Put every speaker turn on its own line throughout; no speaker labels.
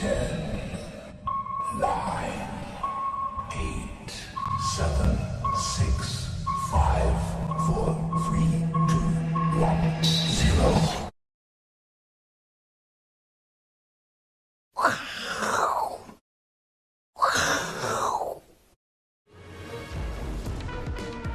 Ten. Nine.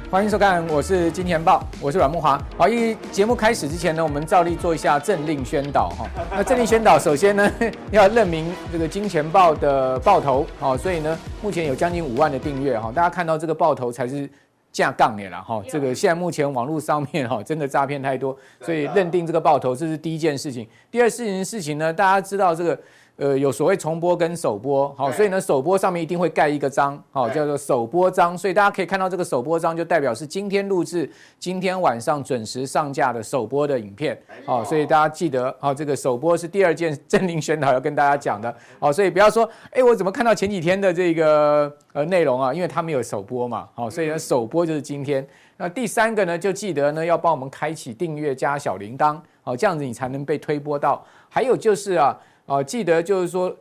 欢迎收看，我是金钱豹，我是阮慕华。好，一节目开始之前呢，我们照例做一下政令宣导哈。那政令宣导，首先呢 要任命这个金钱豹的爆头，好，所以呢目前有将近五万的订阅哈。大家看到这个爆头才是架杠的啦哈。这个现在目前网络上面哈 真的诈骗太多，所以认定这个爆头这是第一件事情。第二事情事情呢，大家知道这个。呃，有所谓重播跟首播，好，所以呢，首播上面一定会盖一个章，好，叫做首播章，所以大家可以看到这个首播章就代表是今天录制，今天晚上准时上架的首播的影片，好，所以大家记得，好，这个首播是第二件政令宣导要跟大家讲的，好，所以不要说，哎，我怎么看到前几天的这个呃内容啊？因为他没有首播嘛，好，所以呢，首播就是今天。那第三个呢，就记得呢要帮我们开启订阅加小铃铛，好，这样子你才能被推播到。还有就是啊。哦，记得就是说，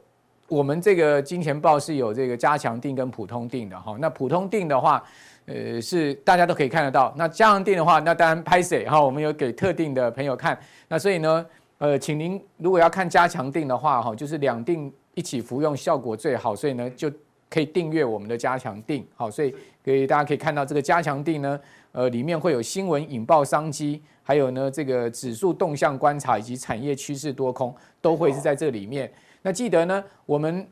我们这个金钱豹是有这个加强定跟普通定的哈。那普通定的话，呃，是大家都可以看得到。那加强定的话，那当然拍谢哈，我们有给特定的朋友看。那所以呢，呃，请您如果要看加强定的话哈，就是两定一起服用效果最好。所以呢，就可以订阅我们的加强定。好，所以可以大家可以看到这个加强定呢，呃，里面会有新闻引爆商机。还有呢，这个指数动向观察以及产业趋势多空都会是在这里面。那记得呢，我们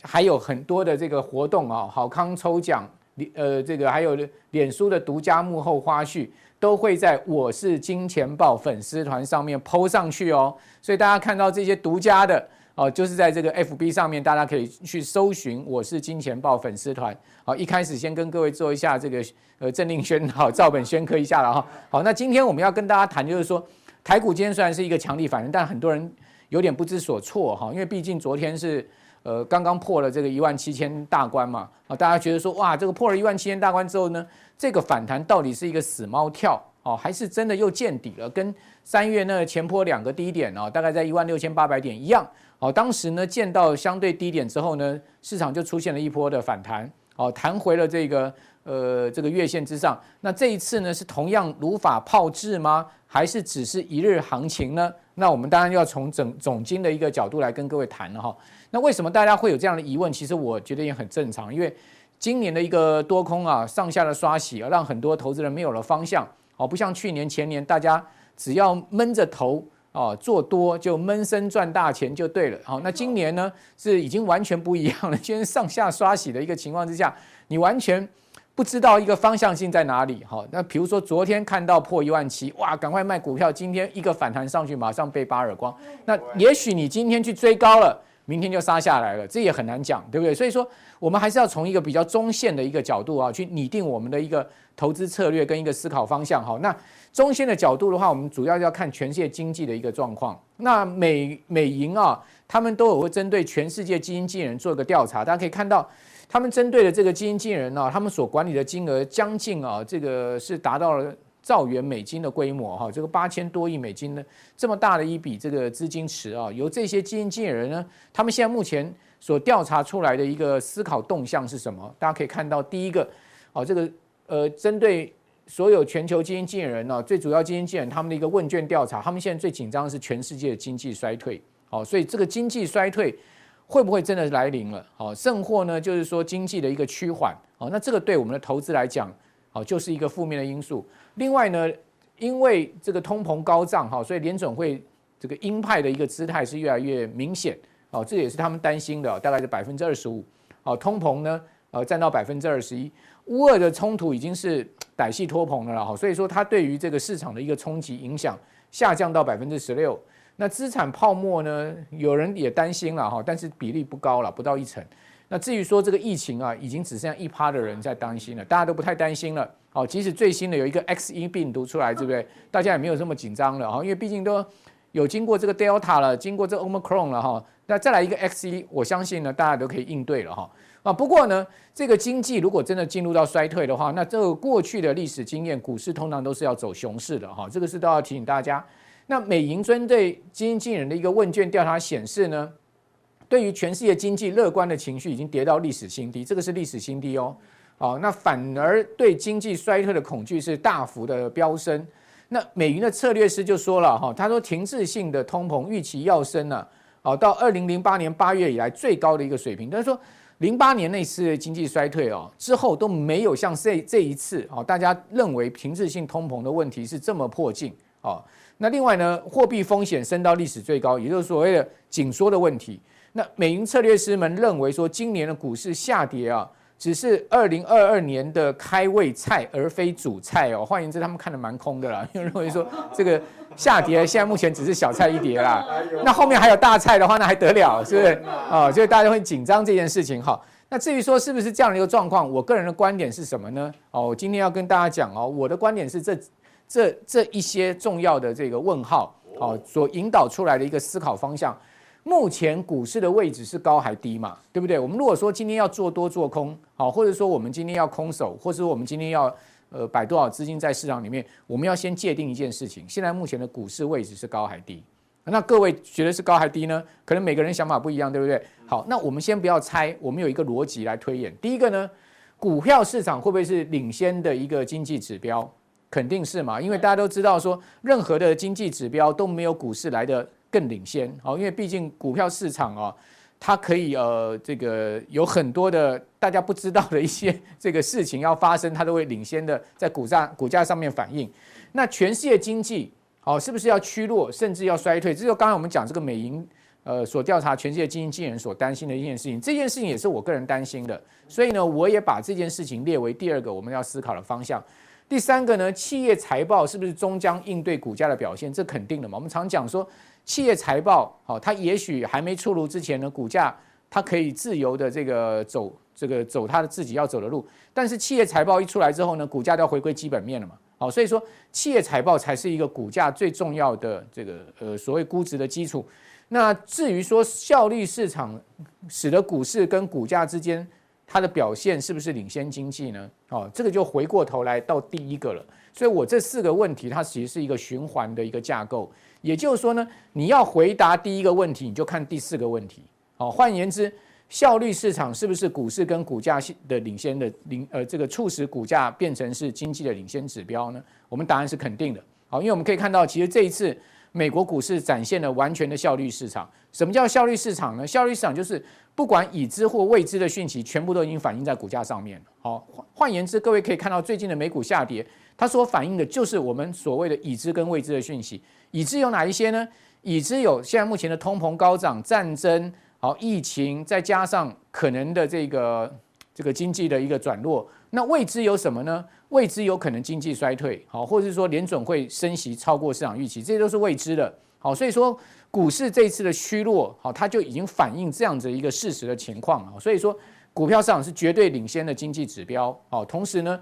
还有很多的这个活动啊，好康抽奖，呃，这个还有脸书的独家幕后花絮，都会在我是金钱豹粉丝团上面 PO 上去哦。所以大家看到这些独家的。哦，就是在这个 FB 上面，大家可以去搜寻“我是金钱豹粉丝团”。好，一开始先跟各位做一下这个呃政令宣导，照本宣科一下了哈。好，那今天我们要跟大家谈，就是说台股今天虽然是一个强力反弹，但很多人有点不知所措哈，因为毕竟昨天是呃刚刚破了这个一万七千大关嘛。啊，大家觉得说哇，这个破了一万七千大关之后呢，这个反弹到底是一个死猫跳哦，还是真的又见底了？跟三月那前波两个低点哦，大概在一万六千八百点一样。好，当时呢见到相对低点之后呢，市场就出现了一波的反弹，好，弹回了这个呃这个月线之上。那这一次呢是同样如法炮制吗？还是只是一日行情呢？那我们当然要从整总经的一个角度来跟各位谈了哈。那为什么大家会有这样的疑问？其实我觉得也很正常，因为今年的一个多空啊上下的刷洗啊，让很多投资人没有了方向。好，不像去年前年，大家只要闷着头。哦，做多就闷声赚大钱就对了。好，那今年呢是已经完全不一样了。今天上下刷洗的一个情况之下，你完全不知道一个方向性在哪里。好，那比如说昨天看到破一万七，哇，赶快卖股票。今天一个反弹上去，马上被扒耳光。那也许你今天去追高了，明天就杀下来了，这也很难讲，对不对？所以说，我们还是要从一个比较中线的一个角度啊，去拟定我们的一个投资策略跟一个思考方向。好，那。中线的角度的话，我们主要要看全世界经济的一个状况。那美美银啊，他们都有会针对全世界基金经理人做一个调查。大家可以看到，他们针对的这个基金经理人呢，他们所管理的金额将近啊，这个是达到了兆元美金的规模哈，这个八千多亿美金的这么大的一笔这个资金池啊，由这些基金经理人呢，他们现在目前所调查出来的一个思考动向是什么？大家可以看到，第一个，哦，这个呃，针对。所有全球基金经理人呢，最主要基金经理人他们的一个问卷调查，他们现在最紧张的是全世界的经济衰退。好，所以这个经济衰退会不会真的来临了？好，甚或呢，就是说经济的一个趋缓。好，那这个对我们的投资来讲，好，就是一个负面的因素。另外呢，因为这个通膨高涨，哈，所以联准会这个鹰派的一个姿态是越来越明显。好，这也是他们担心的，大概是百分之二十五。好，通膨呢，呃，占到百分之二十一。乌俄的冲突已经是歹戏托棚了哈，所以说它对于这个市场的一个冲击影响下降到百分之十六。那资产泡沫呢，有人也担心了哈，但是比例不高了，不到一成。那至于说这个疫情啊，已经只剩下一趴的人在担心了，大家都不太担心了。哦，即使最新的有一个 X 一病毒出来，对不对？大家也没有这么紧张了哈，因为毕竟都有经过这个 Delta 了，经过这 Omicron 了哈。那再来一个 X 一我相信呢，大家都可以应对了哈。啊，不过呢，这个经济如果真的进入到衰退的话，那这个过去的历史经验，股市通常都是要走熊市的哈，这个是都要提醒大家。那美银针对基金经理人的一个问卷调查显示呢，对于全世界经济乐观的情绪已经跌到历史新低，这个是历史新低哦。好，那反而对经济衰退的恐惧是大幅的飙升。那美银的策略师就说了哈，他说停滞性的通膨预期要升了，好，到二零零八年八月以来最高的一个水平。但是说零八年那次经济衰退哦之后都没有像这这一次哦，大家认为停滞性通膨的问题是这么迫近哦。那另外呢，货币风险升到历史最高，也就是所谓的紧缩的问题。那美银策略师们认为说，今年的股市下跌啊。只是二零二二年的开胃菜，而非主菜哦。换言之，他们看得蛮空的啦，因为认为说这个下跌，现在目前只是小菜一碟啦。那后面还有大菜的话，那还得了，是不是？哦，所以大家会紧张这件事情哈。那至于说是不是这样的一个状况，我个人的观点是什么呢？哦，我今天要跟大家讲哦，我的观点是这这这一些重要的这个问号哦，所引导出来的一个思考方向。目前股市的位置是高还低嘛？对不对？我们如果说今天要做多做空，好，或者说我们今天要空手，或者说我们今天要呃摆多少资金在市场里面，我们要先界定一件事情：现在目前的股市位置是高还低？那各位觉得是高还低呢？可能每个人想法不一样，对不对？好，那我们先不要猜，我们有一个逻辑来推演。第一个呢，股票市场会不会是领先的一个经济指标？肯定是嘛，因为大家都知道说，任何的经济指标都没有股市来的。更领先，好，因为毕竟股票市场啊，它可以呃，这个有很多的大家不知道的一些 这个事情要发生，它都会领先的在股价股价上面反映。那全世界经济好，是不是要趋弱，甚至要衰退？这就刚才我们讲这个美银呃所调查全世界经济经人所担心的一件事情，这件事情也是我个人担心的。所以呢，我也把这件事情列为第二个我们要思考的方向。第三个呢，企业财报是不是终将应对股价的表现？这肯定的嘛。我们常讲说。企业财报好，它也许还没出炉之前呢，股价它可以自由的这个走这个走它的自己要走的路。但是企业财报一出来之后呢，股价都要回归基本面了嘛。好，所以说企业财报才是一个股价最重要的这个呃所谓估值的基础。那至于说效率市场使得股市跟股价之间它的表现是不是领先经济呢？哦，这个就回过头来到第一个了。所以我这四个问题它其实是一个循环的一个架构。也就是说呢，你要回答第一个问题，你就看第四个问题。好，换言之，效率市场是不是股市跟股价的领先的领呃这个促使股价变成是经济的领先指标呢？我们答案是肯定的。好，因为我们可以看到，其实这一次美国股市展现了完全的效率市场。什么叫效率市场呢？效率市场就是不管已知或未知的讯息，全部都已经反映在股价上面了。好，换言之，各位可以看到最近的美股下跌，它所反映的就是我们所谓的已知跟未知的讯息。已知有哪一些呢？已知有现在目前的通膨高涨、战争、好疫情，再加上可能的这个这个经济的一个转弱。那未知有什么呢？未知有可能经济衰退，好，或者是说联准会升息超过市场预期，这些都是未知的。好，所以说股市这一次的趋弱，好，它就已经反映这样子一个事实的情况了。所以说股票市场是绝对领先的经济指标。好，同时呢。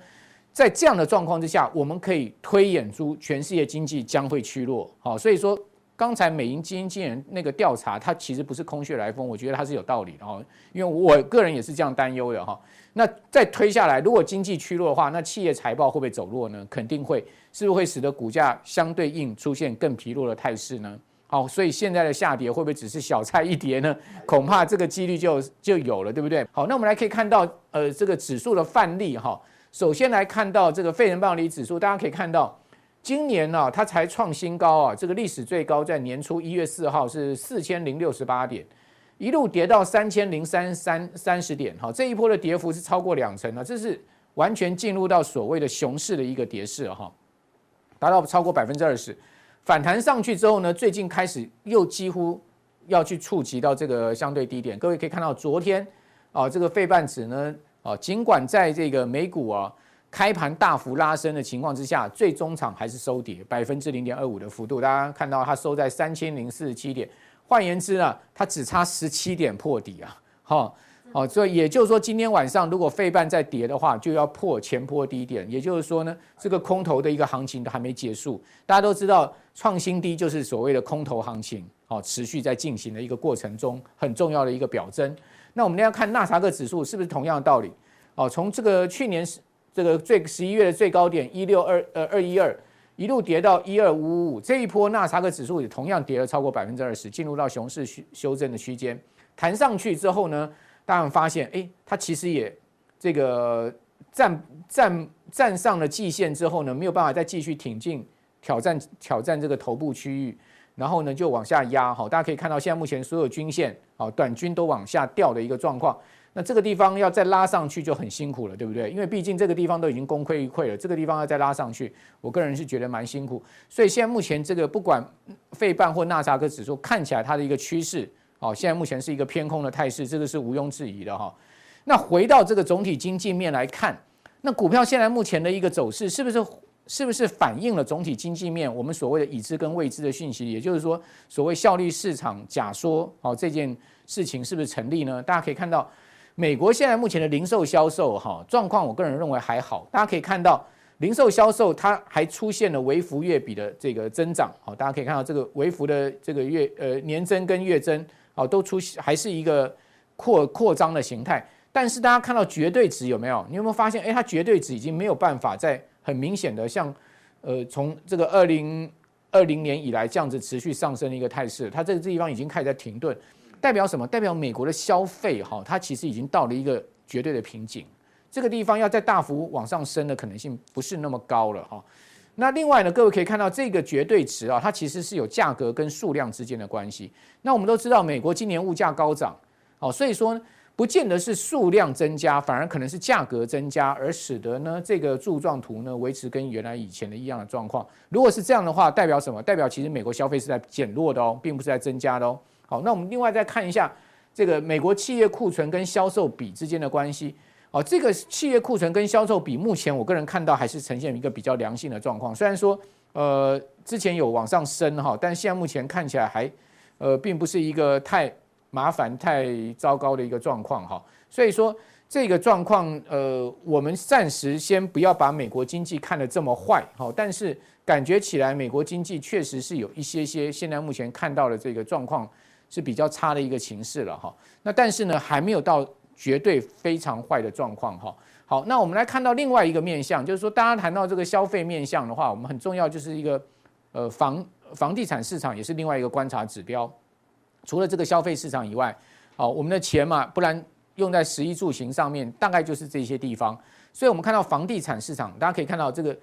在这样的状况之下，我们可以推演出全世界经济将会趋弱。好，所以说刚才美银基金经理那个调查，它其实不是空穴来风，我觉得它是有道理的哈。因为我个人也是这样担忧的哈。那再推下来，如果经济趋弱的话，那企业财报会不会走弱呢？肯定会，是不是会使得股价相对应出现更疲弱的态势呢？好，所以现在的下跌会不会只是小菜一碟呢？恐怕这个几率就就有了，对不对？好，那我们来可以看到，呃，这个指数的范例哈。首先来看到这个费城半导体指数，大家可以看到，今年呢、它才创新高啊，这个历史最高在年初一月四号是四千零六十八点，一路跌到三千零三三三十点，哈，这一波的跌幅是超过两成啊，这是完全进入到所谓的熊市的一个跌势哈，达到超过百分之二十，反弹上去之后呢，最近开始又几乎要去触及到这个相对低点，各位可以看到昨天啊，这个费半指呢。啊，尽管在这个美股啊开盘大幅拉升的情况之下，最终场还是收跌百分之零点二五的幅度。大家看到它收在三千零四十七点，换言之呢，它只差十七点破底啊。好，好，所以也就是说，今天晚上如果费半再跌的话，就要破前波低点。也就是说呢，这个空头的一个行情都还没结束。大家都知道，创新低就是所谓的空头行情，好，持续在进行的一个过程中很重要的一个表征。那我们要看纳斯达克指数是不是同样的道理？哦，从这个去年这个最十一月的最高点一六二呃二一二一路跌到一二五五五，这一波纳斯达克指数也同样跌了超过百分之二十，进入到熊市修修正的区间。弹上去之后呢，大家发现，哎，它其实也这个站站站上了季线之后呢，没有办法再继续挺进挑战挑战这个头部区域，然后呢就往下压。哈，大家可以看到，现在目前所有均线，好，短均都往下掉的一个状况。那这个地方要再拉上去就很辛苦了，对不对？因为毕竟这个地方都已经功亏一篑了，这个地方要再拉上去，我个人是觉得蛮辛苦。所以现在目前这个不管费半或纳斯达克指数看起来它的一个趋势，哦，现在目前是一个偏空的态势，这个是毋庸置疑的哈。那回到这个总体经济面来看，那股票现在目前的一个走势是不是是不是反映了总体经济面我们所谓的已知跟未知的讯息？也就是说，所谓效率市场假说，好，这件事情是不是成立呢？大家可以看到。美国现在目前的零售销售哈状况，我个人认为还好。大家可以看到，零售销售它还出现了微幅月比的这个增长。好，大家可以看到这个微幅的这个月呃年增跟月增，哦都出现还是一个扩扩张的形态。但是大家看到绝对值有没有？你有没有发现？哎，它绝对值已经没有办法在很明显的像呃从这个二零二零年以来这样子持续上升的一个态势，它这个地方已经开始在停顿。代表什么？代表美国的消费哈，它其实已经到了一个绝对的瓶颈，这个地方要再大幅往上升的可能性不是那么高了哈。那另外呢，各位可以看到这个绝对值啊，它其实是有价格跟数量之间的关系。那我们都知道，美国今年物价高涨，哦，所以说不见得是数量增加，反而可能是价格增加，而使得呢这个柱状图呢维持跟原来以前的一样的状况。如果是这样的话，代表什么？代表其实美国消费是在减弱的哦，并不是在增加的哦。好，那我们另外再看一下这个美国企业库存跟销售比之间的关系。哦，这个企业库存跟销售比，目前我个人看到还是呈现一个比较良性的状况。虽然说，呃，之前有往上升哈，但现在目前看起来还，呃，并不是一个太麻烦、太糟糕的一个状况哈。所以说，这个状况，呃，我们暂时先不要把美国经济看得这么坏哈。但是感觉起来，美国经济确实是有一些些现在目前看到的这个状况。是比较差的一个情势了哈，那但是呢，还没有到绝对非常坏的状况哈。好，那我们来看到另外一个面向，就是说大家谈到这个消费面向的话，我们很重要就是一个呃房房地产市场也是另外一个观察指标。除了这个消费市场以外，好，我们的钱嘛，不然用在食衣住行上面，大概就是这些地方。所以我们看到房地产市场，大家可以看到这个。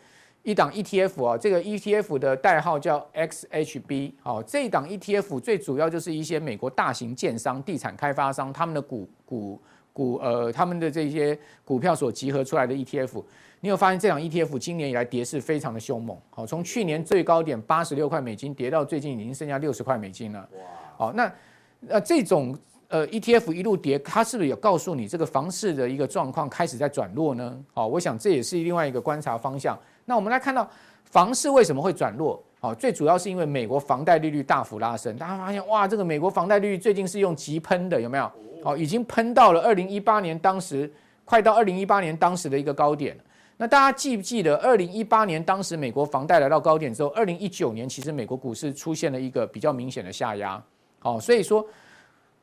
一档 ETF 啊，这个 ETF 的代号叫 XHB，好，这一档 ETF 最主要就是一些美国大型建商、地产开发商他们的股股股呃，他们的这些股票所集合出来的 ETF。你有发现这档 ETF 今年以来跌势非常的凶猛，好，从去年最高点八十六块美金跌到最近已经剩下六十块美金了。哇，好，那那这种呃 ETF 一路跌，它是不是有告诉你这个房市的一个状况开始在转弱呢？好，我想这也是另外一个观察方向。那我们来看到房市为什么会转弱？好，最主要是因为美国房贷利率大幅拉升。大家发现哇，这个美国房贷利率最近是用急喷的，有没有？好，已经喷到了二零一八年当时，快到二零一八年当时的一个高点。那大家记不记得二零一八年当时美国房贷来到高点之后，二零一九年其实美国股市出现了一个比较明显的下压。哦，所以说。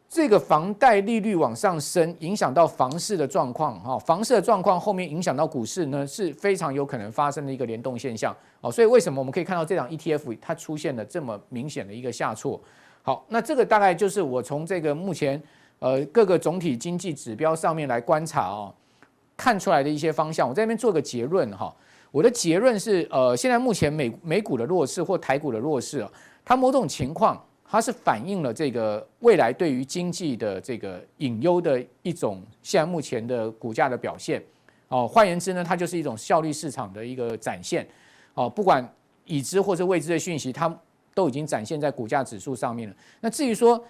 这个房贷利率往上升，影响到房市的状况，哈，房市的状况后面影响到股市呢，是非常有可能发生的一个联动现象，哦，所以为什么我们可以看到这档 ETF 它出现了这么明显的一个下挫？好，那这个大概就是我从这个目前呃各个总体经济指标上面来观察哦，看出来的一些方向，我在这边做个结论哈，我的结论是呃，现在目前美美股的弱势或台股的弱势啊，它某种情况。它是反映了这个未来对于经济的这个隐忧的一种现在目前的股价的表现，哦，换言之呢，它就是一种效率市场的一个展现，哦，不管已知或是未知的讯息，它都已经展现在股价指数上面了。那至于说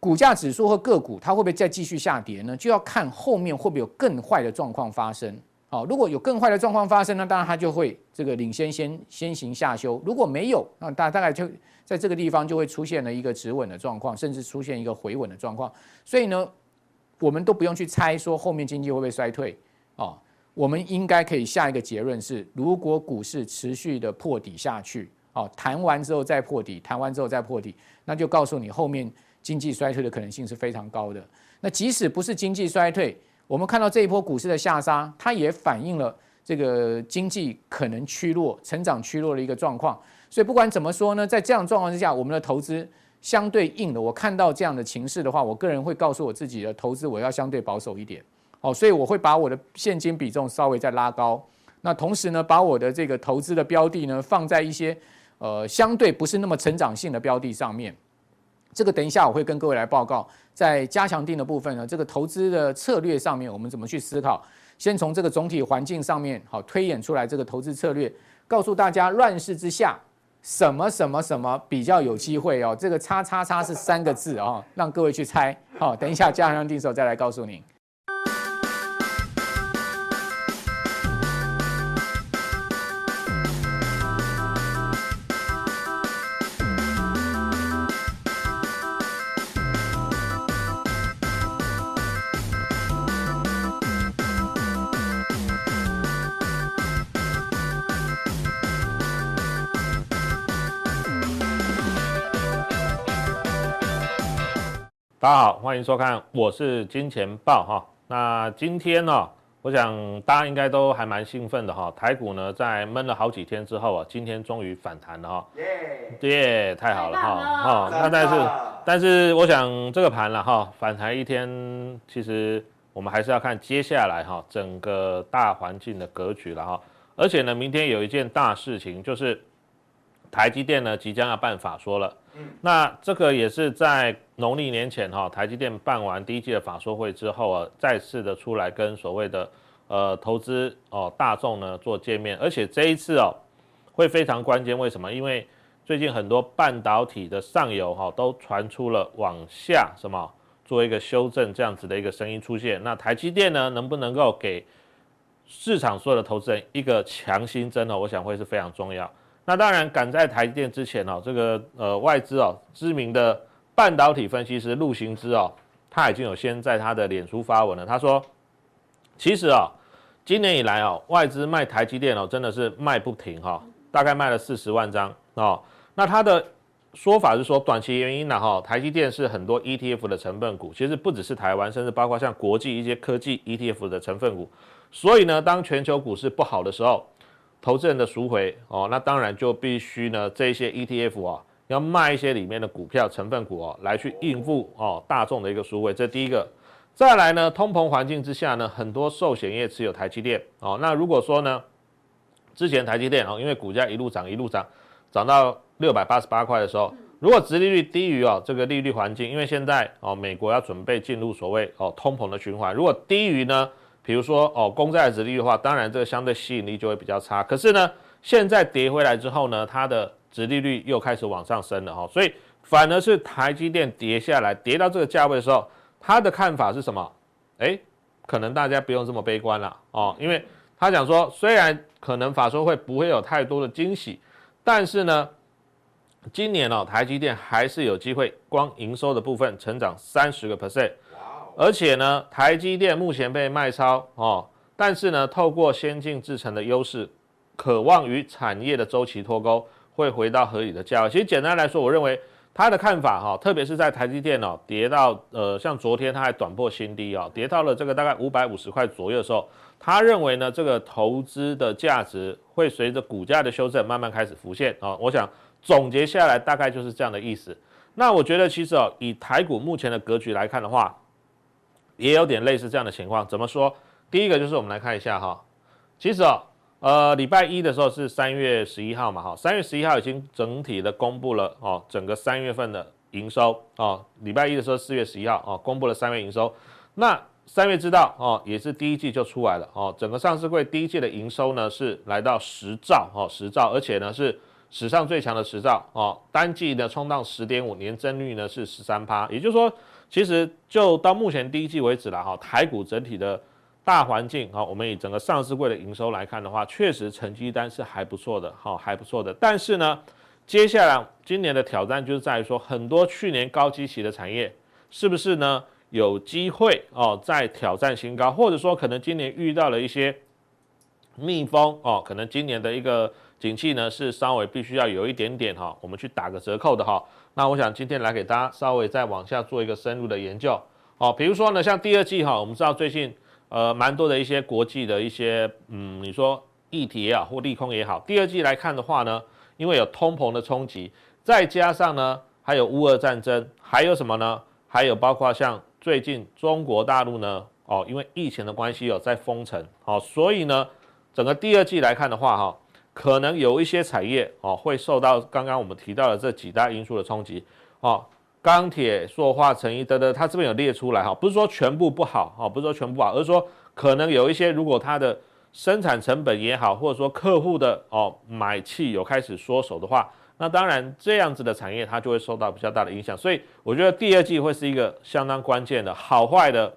股价指数或个股它会不会再继续下跌呢？就要看后面会不会有更坏的状况发生。好，如果有更坏的状况发生呢，当然它就会这个领先先先行下修。如果没有，那大大概就在这个地方就会出现了一个止稳的状况，甚至出现一个回稳的状况。所以呢，我们都不用去猜说后面经济会不会衰退啊。我们应该可以下一个结论是，如果股市持续的破底下去，啊，弹完之后再破底，弹完之后再破底，那就告诉你后面经济衰退的可能性是非常高的。那即使不是经济衰退，我们看到这一波股市的下杀，它也反映了这个经济可能趋弱、成长趋弱的一个状况。所以不管怎么说呢，在这样状况之下，我们的投资相对应的，我看到这样的情势的话，我个人会告诉我自己的投资我要相对保守一点，哦，所以我会把我的现金比重稍微再拉高。那同时呢，把我的这个投资的标的呢放在一些呃相对不是那么成长性的标的上面。这个等一下我会跟各位来报告，在加强定的部分呢，这个投资的策略上面我们怎么去思考？先从这个总体环境上面好推演出来这个投资策略，告诉大家乱世之下。什么什么什么比较有机会哦？这个叉叉叉是三个字哦，让各位去猜。好，等一下加强定的时候再来告诉您。
大家好，欢迎收看，我是金钱豹哈。那今天呢，我想大家应该都还蛮兴奋的哈。台股呢，在闷了好几天之后啊，今天终于反弹了哈。耶，太好了哈。哈，那但是但是，我想这个盘了哈，反弹一天，其实我们还是要看接下来哈整个大环境的格局了哈。而且呢，明天有一件大事情，就是台积电呢即将要办法说了。那这个也是在农历年前哈，台积电办完第一季的法说会之后啊，再次的出来跟所谓的呃投资哦大众呢做见面，而且这一次哦会非常关键，为什么？因为最近很多半导体的上游哈都传出了往下什么做一个修正这样子的一个声音出现，那台积电呢能不能够给市场所有的投资人一个强心针呢？我想会是非常重要。那当然，赶在台积电之前哦，这个呃外资哦，知名的半导体分析师陆行之哦，他已经有先在他的脸书发文了。他说，其实啊，今年以来哦，外资卖台积电哦，真的是卖不停哈，大概卖了四十万张哦。那他的说法是说，短期原因呢哈，台积电是很多 ETF 的成分股，其实不只是台湾，甚至包括像国际一些科技 ETF 的成分股。所以呢，当全球股市不好的时候，投资人的赎回哦，那当然就必须呢，这些 ETF 啊，要卖一些里面的股票成分股哦，来去应付哦大众的一个赎回，这第一个。再来呢，通膨环境之下呢，很多寿险业持有台积电哦。那如果说呢，之前台积电哦，因为股价一路涨一路涨，涨到六百八十八块的时候，如果殖利率低于哦这个利率环境，因为现在哦美国要准备进入所谓哦通膨的循环，如果低于呢？比如说哦，公债的殖利率的话，当然这个相对吸引力就会比较差。可是呢，现在跌回来之后呢，它的殖利率又开始往上升了哈，所以反而是台积电跌下来，跌到这个价位的时候，他的看法是什么？诶，可能大家不用这么悲观了哦，因为他讲说，虽然可能法说会不会有太多的惊喜，但是呢，今年哦，台积电还是有机会，光营收的部分成长三十个 percent。而且呢，台积电目前被卖超哦，但是呢，透过先进制程的优势，渴望与产业的周期脱钩，会回到合理的价位。其实简单来说，我认为他的看法哈，特别是在台积电哦跌到呃，像昨天他还短破新低哦，跌到了这个大概五百五十块左右的时候，他认为呢，这个投资的价值会随着股价的修正慢慢开始浮现啊。我想总结下来大概就是这样的意思。那我觉得其实哦，以台股目前的格局来看的话，也有点类似这样的情况，怎么说？第一个就是我们来看一下哈，其实哦，呃，礼拜一的时候是三月十一号嘛，哈，三月十一号已经整体的公布了哦，整个三月份的营收哦，礼拜一的时候四月十一号哦，公布了三月营收，那三月知道哦，也是第一季就出来了哦，整个上市柜第一季的营收呢是来到十兆哦，十兆，而且呢是史上最强的十兆哦，单季呢冲到十点五，年增率呢是十三趴，也就是说。其实就到目前第一季为止了哈，台股整体的大环境哈，我们以整个上市柜的营收来看的话，确实成绩单是还不错的哈，还不错的。但是呢，接下来今年的挑战就是在于说，很多去年高基期的产业，是不是呢有机会哦再挑战新高，或者说可能今年遇到了一些逆风哦，可能今年的一个景气呢是稍微必须要有一点点哈，我们去打个折扣的哈。那我想今天来给大家稍微再往下做一个深入的研究哦，比如说呢，像第二季哈，我们知道最近呃蛮多的一些国际的一些嗯，你说议题也好或利空也好，第二季来看的话呢，因为有通膨的冲击，再加上呢还有乌俄战争，还有什么呢？还有包括像最近中国大陆呢，哦，因为疫情的关系有在封城，哦，所以呢，整个第二季来看的话，哈，可能有一些产业哦会受到刚刚我们提到的这几大因素的冲击，哦，钢铁、塑化、成衣等等，它这边有列出来哈，不是说全部不好，哦，不是说全部不好，而是说可能有一些如果它的生产成本也好，或者说客户的哦买气有开始缩手的话，那当然这样子的产业它就会受到比较大的影响。所以我觉得第二季会是一个相当关键的，好坏的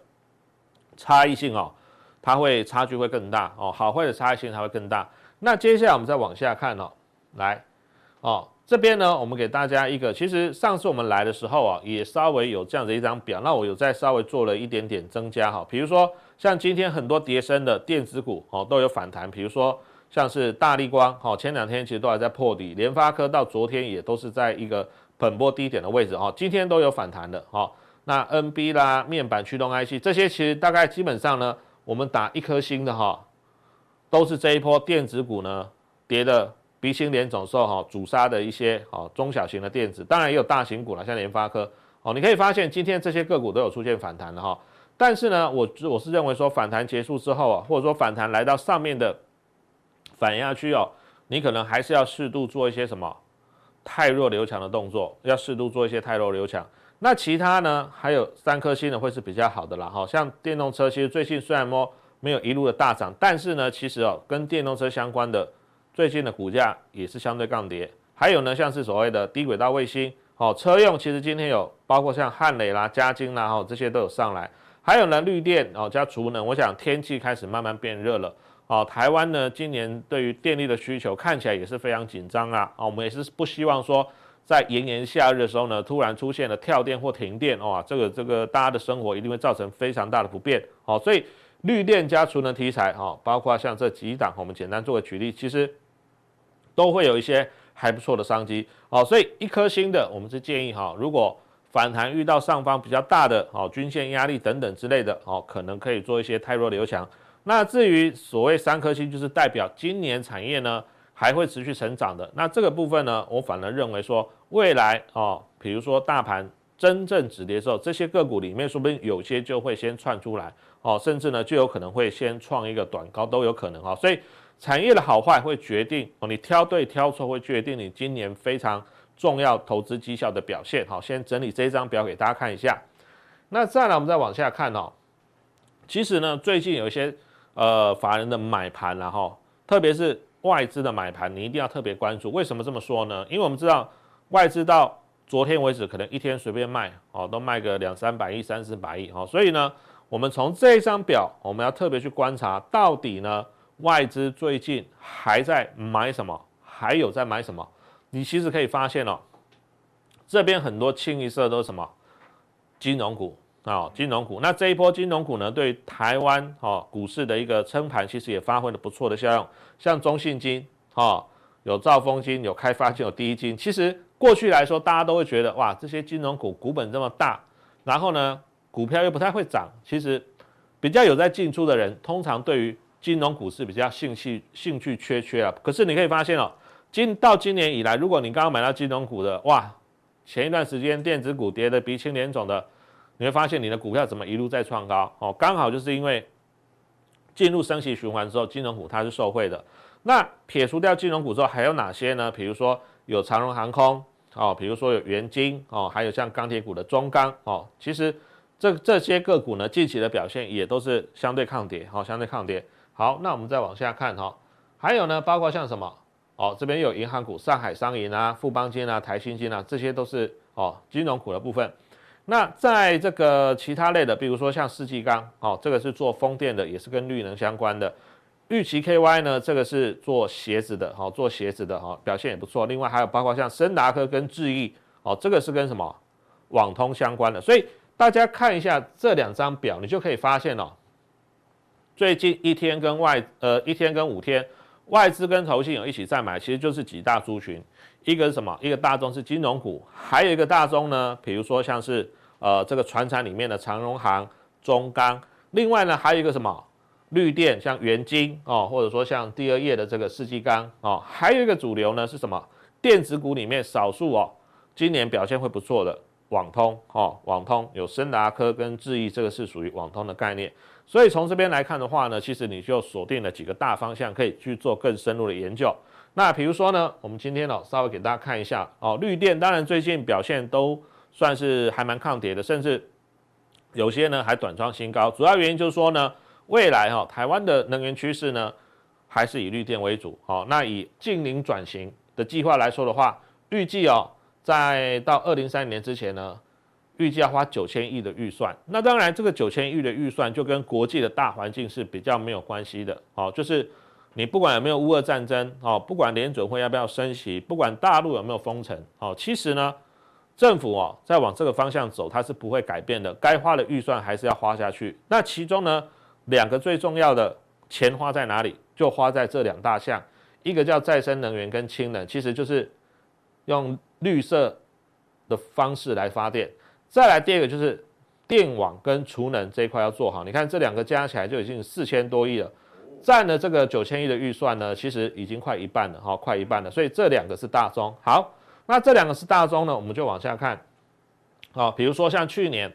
差异性哦，它会差距会更大哦，好坏的差异性它会更大。那接下来我们再往下看哦，来哦这边呢，我们给大家一个，其实上次我们来的时候啊，也稍微有这样的一张表，那我有再稍微做了一点点增加哈，比如说。像今天很多跌升的电子股哦都有反弹，比如说像是大立光哦，前两天其实都还在破底，联发科到昨天也都是在一个本波低点的位置哦，今天都有反弹的哦。那 NB 啦、面板驱动 IC 这些其实大概基本上呢，我们打一颗星的哈，都是这一波电子股呢跌的鼻青脸肿，受哈主杀的一些哦中小型的电子，当然也有大型股了，像联发科哦，你可以发现今天这些个股都有出现反弹的哈。但是呢，我我是认为说反弹结束之后啊，或者说反弹来到上面的反压区哦，你可能还是要适度做一些什么太弱留强的动作，要适度做一些太弱留强。那其他呢，还有三颗星的会是比较好的啦。哈，像电动车，其实最近虽然说没有一路的大涨，但是呢，其实哦，跟电动车相关的最近的股价也是相对抗跌。还有呢，像是所谓的低轨道卫星，哦，车用其实今天有包括像汉磊啦、嘉金啦，哈，这些都有上来。还有呢，绿电哦加储能，我想天气开始慢慢变热了哦。台湾呢，今年对于电力的需求看起来也是非常紧张啊。我们也是不希望说在炎炎夏日的时候呢，突然出现了跳电或停电哇，这个这个大家的生活一定会造成非常大的不便哦。所以绿电加储能题材哦，包括像这几档，我们简单做个举例，其实都会有一些还不错的商机哦。所以一颗星的，我们是建议哈，如果反弹遇到上方比较大的哦均线压力等等之类的哦，可能可以做一些汰弱留强。那至于所谓三颗星，就是代表今年产业呢还会持续成长的。那这个部分呢，我反而认为说未来哦，比如说大盘真正止跌的时候，这些个股里面说不定有些就会先窜出来哦，甚至呢就有可能会先创一个短高都有可能哈。所以产业的好坏会决定哦，你挑对挑错会决定你今年非常。重要投资绩效的表现，好，先整理这一张表给大家看一下。那再来，我们再往下看哦。其实呢，最近有一些呃法人的买盘，然后特别是外资的买盘，你一定要特别关注。为什么这么说呢？因为我们知道外资到昨天为止，可能一天随便卖哦，都卖个两三百亿、三四百亿哦。所以呢，我们从这张表，我们要特别去观察，到底呢外资最近还在买什么，还有在买什么。你其实可以发现哦，这边很多清一色都是什么金融股啊，金融股。那这一波金融股呢，对台湾哦股市的一个撑盘，其实也发挥了不错的效用。像中信金啊，有兆丰金，有开发金，有第一金。其实过去来说，大家都会觉得哇，这些金融股股本这么大，然后呢，股票又不太会涨。其实比较有在进出的人，通常对于金融股市比较兴趣兴趣缺缺啊。可是你可以发现哦。今到今年以来，如果你刚刚买到金融股的，哇，前一段时间电子股跌得鼻青脸肿的，你会发现你的股票怎么一路在创高哦？刚好就是因为进入升息循环之后，金融股它是受惠的。那撇除掉金融股之后，还有哪些呢？比如说有长荣航空哦，比如说有元晶哦，还有像钢铁股的中钢哦，其实这这些个股呢，近期的表现也都是相对抗跌，好，相对抗跌。好，那我们再往下看哈，还有呢，包括像什么？哦，这边有银行股，上海商银啊、富邦金啊、台新金啊，这些都是哦金融股的部分。那在这个其他类的，比如说像世纪钢，哦，这个是做风电的，也是跟绿能相关的。玉期 KY 呢，这个是做鞋子的，哦，做鞋子的，哈，表现也不错。另外还有包括像森达科跟智易，哦，这个是跟什么网通相关的。所以大家看一下这两张表，你就可以发现哦，最近一天跟外呃一天跟五天。外资跟投信有一起在买，其实就是几大族群，一个是什么？一个大宗是金融股，还有一个大宗呢，比如说像是呃这个船产里面的长荣行、中钢，另外呢还有一个什么绿电，像元金哦，或者说像第二页的这个世纪钢哦，还有一个主流呢是什么？电子股里面少数哦，今年表现会不错的网通哦，网通有升达科跟智易，这个是属于网通的概念。所以从这边来看的话呢，其实你就锁定了几个大方向，可以去做更深入的研究。那比如说呢，我们今天哦稍微给大家看一下哦，绿电当然最近表现都算是还蛮抗跌的，甚至有些呢还短创新高。主要原因就是说呢，未来哈台湾的能源趋势呢还是以绿电为主。哦，那以净零转型的计划来说的话，预计哦。在到二零三零年之前呢，预计要花九千亿的预算。那当然，这个九千亿的预算就跟国际的大环境是比较没有关系的。哦，就是你不管有没有乌俄战争，哦，不管联准会要不要升息，不管大陆有没有封城，哦，其实呢，政府哦在往这个方向走，它是不会改变的。该花的预算还是要花下去。那其中呢，两个最重要的钱花在哪里？就花在这两大项，一个叫再生能源跟氢能，其实就是用。绿色的方式来发电，再来第二个就是电网跟储能这一块要做好。你看这两个加起来就已经四千多亿了，占了这个九千亿的预算呢，其实已经快一半了哈，快一半了。所以这两个是大宗。好，那这两个是大宗呢，我们就往下看。哦，比如说像去年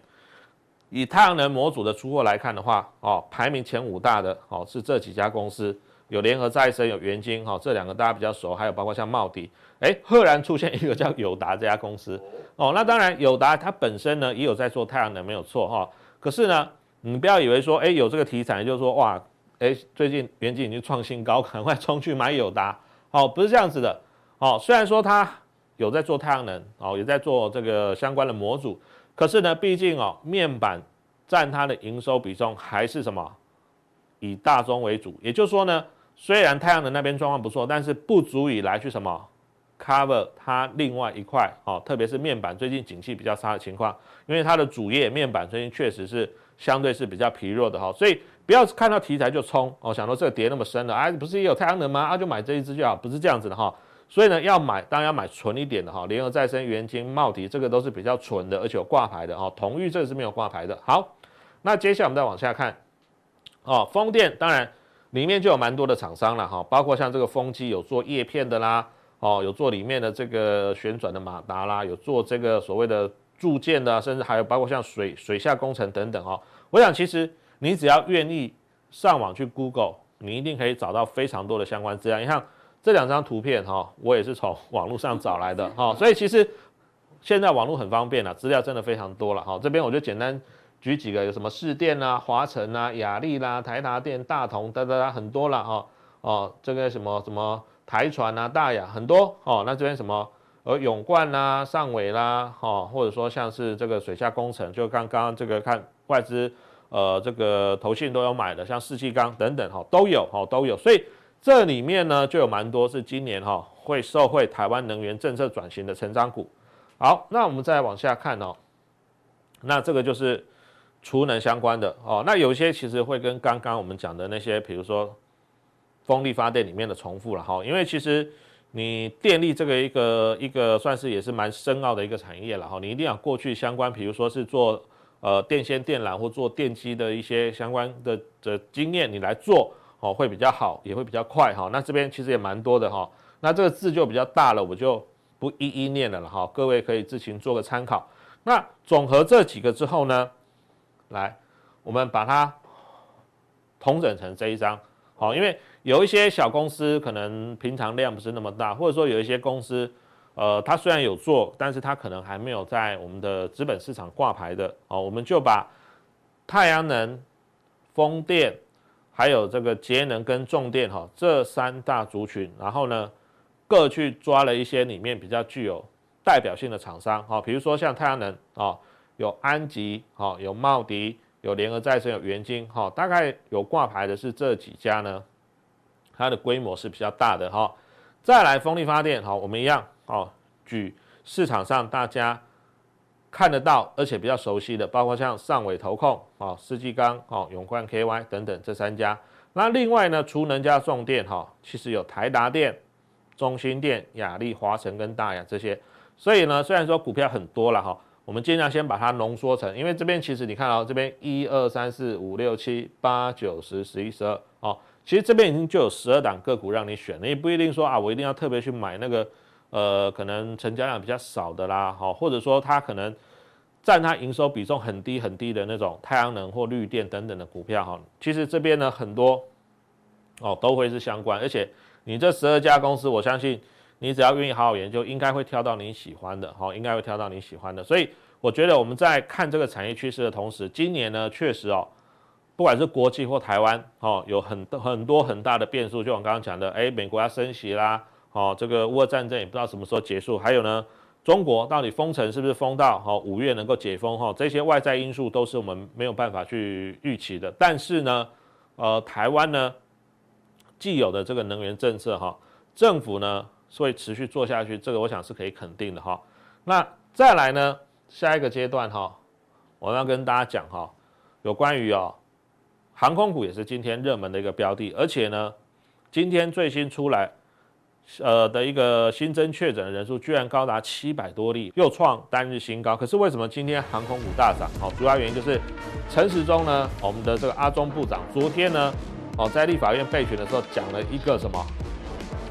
以太阳能模组的出货来看的话，哦，排名前五大的哦是这几家公司。有联合再生，有元晶，哈，这两个大家比较熟，还有包括像茂迪，哎，赫然出现一个叫友达这家公司，哦，那当然友达它本身呢也有在做太阳能，没有错哈，可是呢，你不要以为说，哎，有这个题材就是说，哇，哎，最近元晶已经创新高，赶快冲去买友达，哦，不是这样子的，哦，虽然说它有在做太阳能，哦，也在做这个相关的模组，可是呢，毕竟哦，面板占它的营收比重还是什么，以大宗为主，也就是说呢。虽然太阳能那边状况不错，但是不足以来去什么 cover 它另外一块哦，特别是面板最近景气比较差的情况，因为它的主业面板最近确实是相对是比较疲弱的哈，所以不要看到题材就冲哦，想说这个跌那么深了，哎，不是也有太阳能吗？啊，就买这一支就好，不是这样子的哈。所以呢，要买当然要买纯一点的哈，联合再生、元晶、茂迪这个都是比较纯的，而且有挂牌的哈。同钰这个是没有挂牌的。好，那接下来我们再往下看哦，风电当然。里面就有蛮多的厂商了哈，包括像这个风机有做叶片的啦，哦，有做里面的这个旋转的马达啦，有做这个所谓的铸件的，甚至还有包括像水水下工程等等哦。我想其实你只要愿意上网去 Google，你一定可以找到非常多的相关资料。你看这两张图片哈，我也是从网络上找来的哈，所以其实现在网络很方便了，资料真的非常多了哈。这边我就简单。举几个有什么市电啊、华城啊、亚力啦、台达电、大同哒哒哒很多了哈哦，这个什么什么台船啊、大亚很多哦。那这边什么呃永冠啦、上纬啦哈，或者说像是这个水下工程，就刚刚这个看外资呃这个投信都有买的，像世纪钢等等哈都有哈都有。所以这里面呢就有蛮多是今年哈会受惠台湾能源政策转型的成长股。好，那我们再往下看哦，那这个就是。储能相关的哦，那有些其实会跟刚刚我们讲的那些，比如说风力发电里面的重复了哈，因为其实你电力这个一个一个算是也是蛮深奥的一个产业了哈，你一定要过去相关，比如说是做呃电线电缆或做电机的一些相关的的经验，你来做哦会比较好，也会比较快哈。那这边其实也蛮多的哈，那这个字就比较大了，我就不一一念了了哈，各位可以自行做个参考。那总和这几个之后呢？来，我们把它统整成这一张，好，因为有一些小公司可能平常量不是那么大，或者说有一些公司，呃，它虽然有做，但是它可能还没有在我们的资本市场挂牌的，哦，我们就把太阳能、风电，还有这个节能跟重电，哈，这三大族群，然后呢，各去抓了一些里面比较具有代表性的厂商，好，比如说像太阳能，啊。有安吉，哈，有茂迪，有联合再生，有元晶，哈，大概有挂牌的是这几家呢，它的规模是比较大的，哈。再来风力发电，好，我们一样，哦，举市场上大家看得到而且比较熟悉的，包括像上纬投控，哦，世纪钢，哦，永冠 KY 等等这三家。那另外呢，除能加送电，哈，其实有台达电、中兴电、亚力、华城跟大亚这些。所以呢，虽然说股票很多了，哈。我们尽量先把它浓缩成，因为这边其实你看到这边一二三四五六七八九十十一十二哦，其实这边已经就有十二档个股让你选了，也不一定说啊，我一定要特别去买那个呃，可能成交量比较少的啦，好，或者说它可能占它营收比重很低很低的那种太阳能或绿电等等的股票哈，其实这边呢很多哦都会是相关，而且你这十二家公司，我相信你只要愿意好好研究，应该会挑到你喜欢的，好，应该会挑到你喜欢的。所以我觉得我们在看这个产业趋势的同时，今年呢确实哦，不管是国际或台湾哦，有很多很多很大的变数，就我刚刚讲的，诶，美国要升息啦。哦，这个乌俄战争也不知道什么时候结束，还有呢，中国到底封城是不是封到好五月能够解封哈？这些外在因素都是我们没有办法去预期的。但是呢，呃，台湾呢既有的这个能源政策哈，政府呢会持续做下去，这个我想是可以肯定的哈。那再来呢，下一个阶段哈，我要跟大家讲哈，有关于哦航空股也是今天热门的一个标的，而且呢，今天最新出来。呃的一个新增确诊的人数居然高达七百多例，又创单日新高。可是为什么今天航空股大涨？好，主要原因就是陈时中呢，我们的这个阿中部长昨天呢，哦在立法院备询的时候讲了一个什么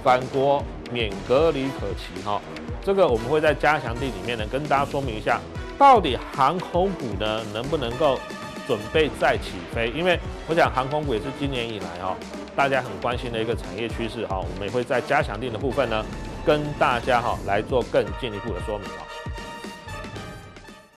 反国免隔离可期哈，这个我们会在加强地里面呢跟大家说明一下，到底航空股呢能不能够准备再起飞？因为我想航空股也是今年以来哦。大家很关心的一个产业趋势哈，我们也会在加强定的部分呢，跟大家哈来做更进一步的说明啊。